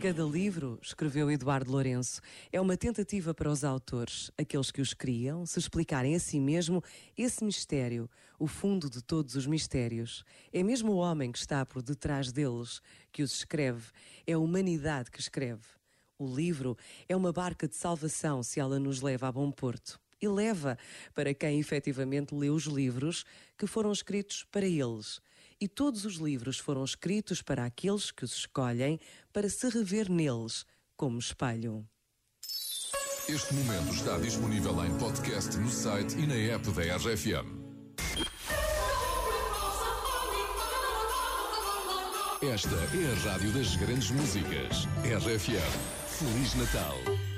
Cada livro, escreveu Eduardo Lourenço, é uma tentativa para os autores, aqueles que os criam, se explicarem a si mesmo esse mistério, o fundo de todos os mistérios. É mesmo o homem que está por detrás deles que os escreve, é a humanidade que escreve. O livro é uma barca de salvação se ela nos leva a bom porto. E leva para quem efetivamente lê os livros que foram escritos para eles. E todos os livros foram escritos para aqueles que os escolhem para se rever neles como espelho. Este momento está disponível em podcast no site e na app da RFM. Esta é a rádio das grandes músicas. RFM. Feliz Natal.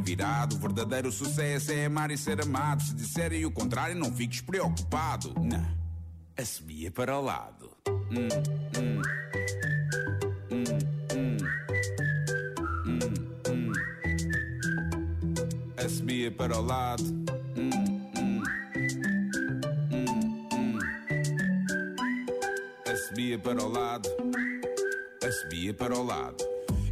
virado. O verdadeiro sucesso é amar e ser amado. Se disserem o contrário, não fiques preocupado. Não, assobia para o lado. Hum, hum. Hum, para o lado. Hum, hum. Hum, hum. Para o lado. Assobia para o lado.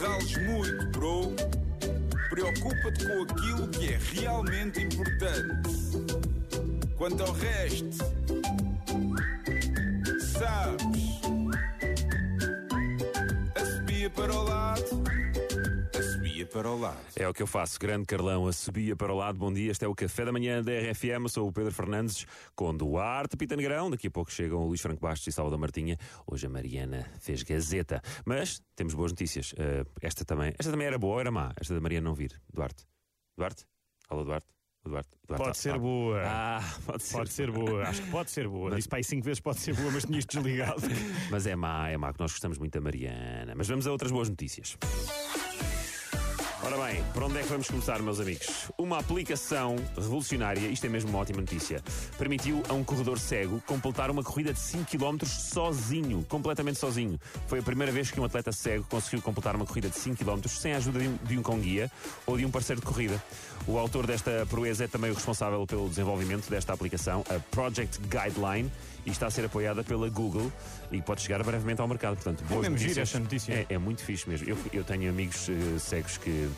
Rales muito, bro. Preocupa-te com aquilo que é realmente importante. Quanto ao resto, sabes. Assobia para o lado. Para o lado. É o que eu faço. Grande Carlão, a subia para o lado. Bom dia, este é o Café da Manhã da RFM. Eu sou o Pedro Fernandes com Duarte Pita Negrão. Daqui a pouco chegam o Luís Franco Bastos e Salvador Martinha. Hoje a Mariana fez gazeta. Mas temos boas notícias. Uh, esta, também, esta também era boa ou era má? Esta da Mariana não vir. Duarte? Duarte? Alô, Duarte? Duarte, Duarte Pode ah, ser boa. Ah, pode ser. Pode ser boa, acho que pode ser boa. Disse para aí cinco vezes pode ser boa, mas tinha isto desligado. Mas é má, é má, que nós gostamos muito da Mariana. Mas vamos a outras boas notícias. Ora bem, por onde é que vamos começar, meus amigos? Uma aplicação revolucionária, isto é mesmo uma ótima notícia, permitiu a um corredor cego completar uma corrida de 5 km sozinho, completamente sozinho. Foi a primeira vez que um atleta cego conseguiu completar uma corrida de 5 km sem a ajuda de um, de um cão-guia ou de um parceiro de corrida. O autor desta proeza é também o responsável pelo desenvolvimento desta aplicação, a Project Guideline, e está a ser apoiada pela Google e pode chegar brevemente ao mercado. Portanto, boas mesmo gira notícias. esta notícia. É, é muito fixe mesmo. Eu, eu tenho amigos eh, cegos que